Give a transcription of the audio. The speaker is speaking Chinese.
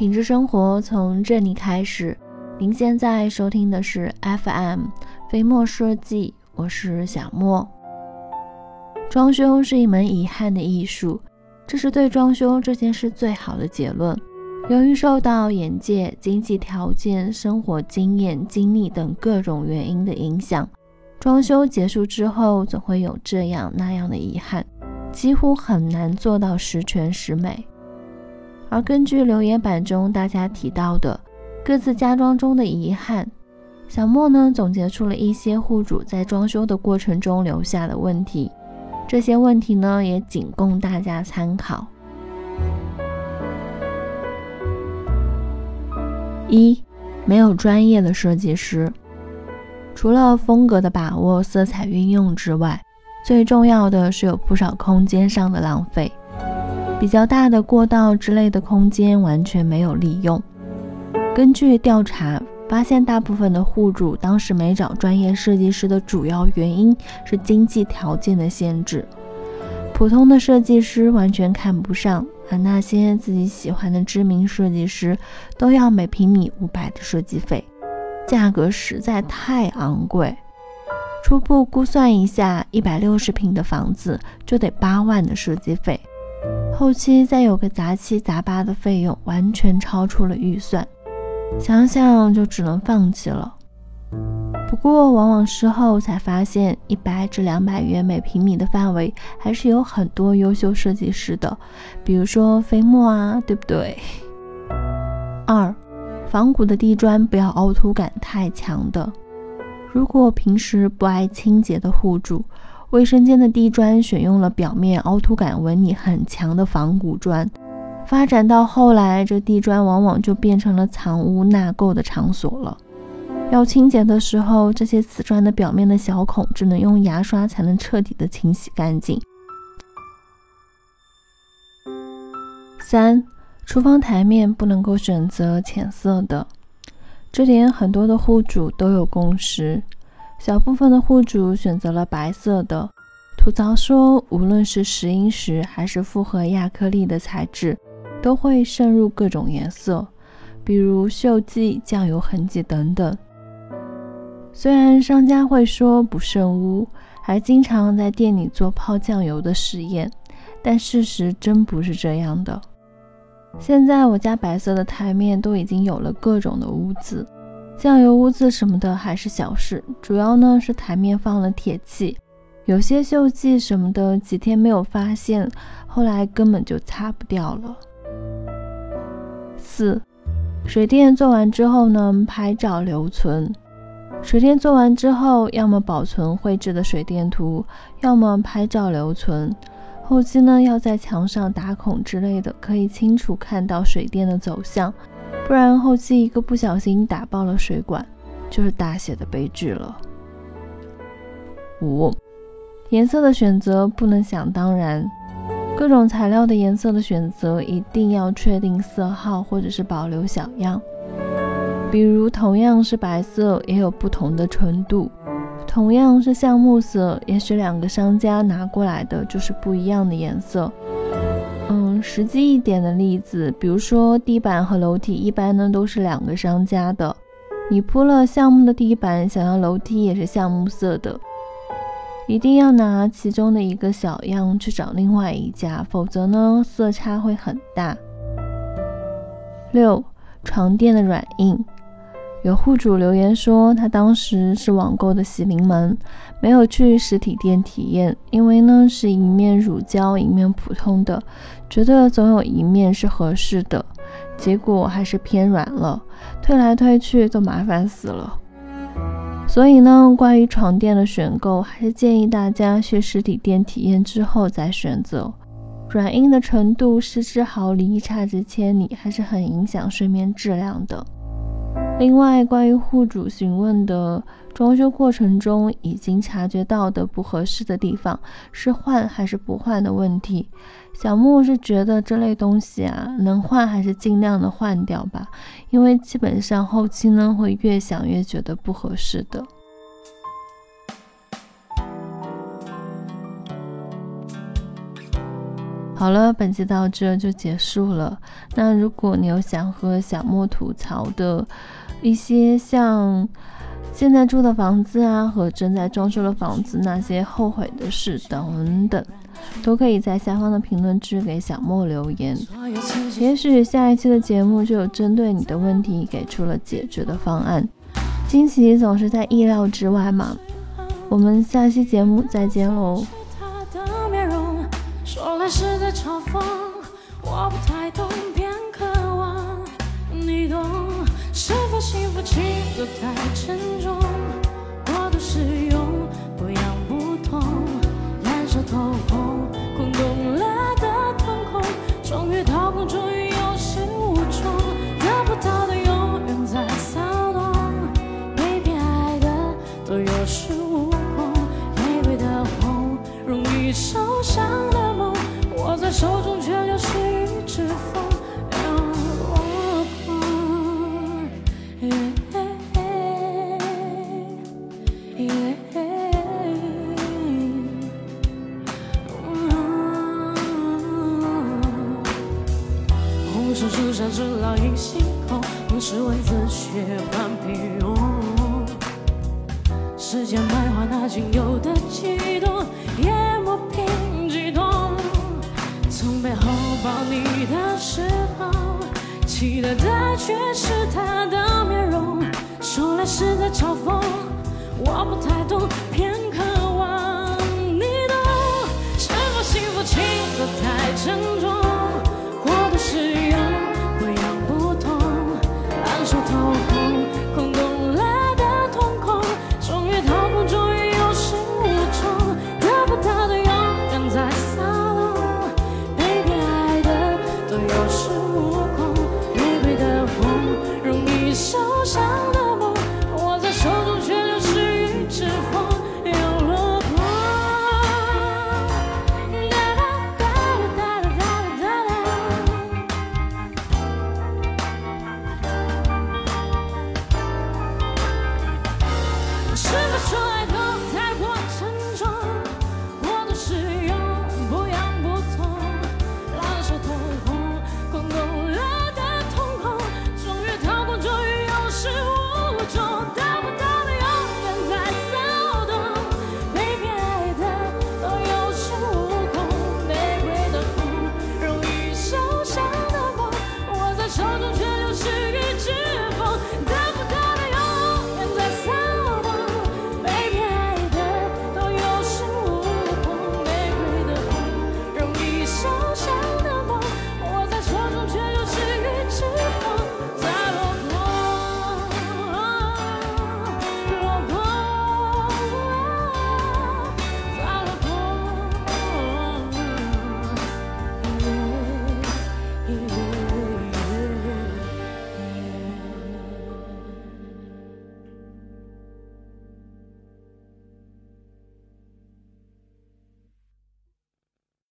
品质生活从这里开始。您现在收听的是 FM 飞墨设计，我是小莫。装修是一门遗憾的艺术，这是对装修这件事最好的结论。由于受到眼界、经济条件、生活经验、经历等各种原因的影响，装修结束之后总会有这样那样的遗憾，几乎很难做到十全十美。而根据留言板中大家提到的各自家装中的遗憾，小莫呢总结出了一些户主在装修的过程中留下的问题，这些问题呢也仅供大家参考。一，没有专业的设计师，除了风格的把握、色彩运用之外，最重要的是有不少空间上的浪费。比较大的过道之类的空间完全没有利用。根据调查发现，大部分的户主当时没找专业设计师的主要原因是经济条件的限制。普通的设计师完全看不上，而那些自己喜欢的知名设计师都要每平米五百的设计费，价格实在太昂贵。初步估算一下，一百六十平的房子就得八万的设计费。后期再有个杂七杂八的费用，完全超出了预算，想想就只能放弃了。不过往往事后才发现，一百至两百元每平米的范围，还是有很多优秀设计师的，比如说飞墨啊，对不对？二，仿古的地砖不要凹凸感太强的，如果平时不爱清洁的户主。卫生间的地砖选用了表面凹凸感纹理很强的仿古砖，发展到后来，这地砖往往就变成了藏污纳垢的场所了。要清洁的时候，这些瓷砖的表面的小孔只能用牙刷才能彻底的清洗干净。三，厨房台面不能够选择浅色的，这点很多的户主都有共识。小部分的户主选择了白色的，吐槽说，无论是石英石还是复合亚克力的材质，都会渗入各种颜色，比如锈迹、酱油痕迹等等。虽然商家会说不渗污，还经常在店里做泡酱油的实验，但事实真不是这样的。现在我家白色的台面都已经有了各种的污渍。酱油污渍什么的还是小事，主要呢是台面放了铁器，有些锈迹什么的几天没有发现，后来根本就擦不掉了。四，水电做完之后呢，拍照留存。水电做完之后，要么保存绘制的水电图，要么拍照留存。后期呢，要在墙上打孔之类的，可以清楚看到水电的走向。不然后期一个不小心打爆了水管，就是大写的悲剧了。五，颜色的选择不能想当然，各种材料的颜色的选择一定要确定色号或者是保留小样。比如同样是白色，也有不同的纯度；同样是橡木色，也许两个商家拿过来的就是不一样的颜色。实际一点的例子，比如说地板和楼梯，一般呢都是两个商家的。你铺了橡木的地板，想要楼梯也是橡木色的，一定要拿其中的一个小样去找另外一家，否则呢色差会很大。六，床垫的软硬。有户主留言说，他当时是网购的喜临门，没有去实体店体验，因为呢是一面乳胶一面普通的，觉得总有一面是合适的，结果还是偏软了，推来推去都麻烦死了。所以呢，关于床垫的选购，还是建议大家去实体店体验之后再选择。软硬的程度失之毫厘，差之千里，还是很影响睡眠质量的。另外，关于户主询问的装修过程中已经察觉到的不合适的地方，是换还是不换的问题，小木是觉得这类东西啊，能换还是尽量的换掉吧，因为基本上后期呢会越想越觉得不合适的。好了，本期到这就结束了。那如果你有想和小莫吐槽的一些像现在住的房子啊，和正在装修的房子那些后悔的事等等，都可以在下方的评论区给小莫留言。也许下一期的节目就有针对你的问题给出了解决的方案。惊喜总是在意料之外嘛。我们下期节目再见喽。说来是在嘲讽，我不太懂，幸福轻得太沉重？过度使用，时间埋下那仅有的悸动，也磨平激动。从背后抱你的时候，期待的却是他的面容。说来是在嘲讽，我不太懂，偏渴望你懂。是否幸福？轻得太沉重。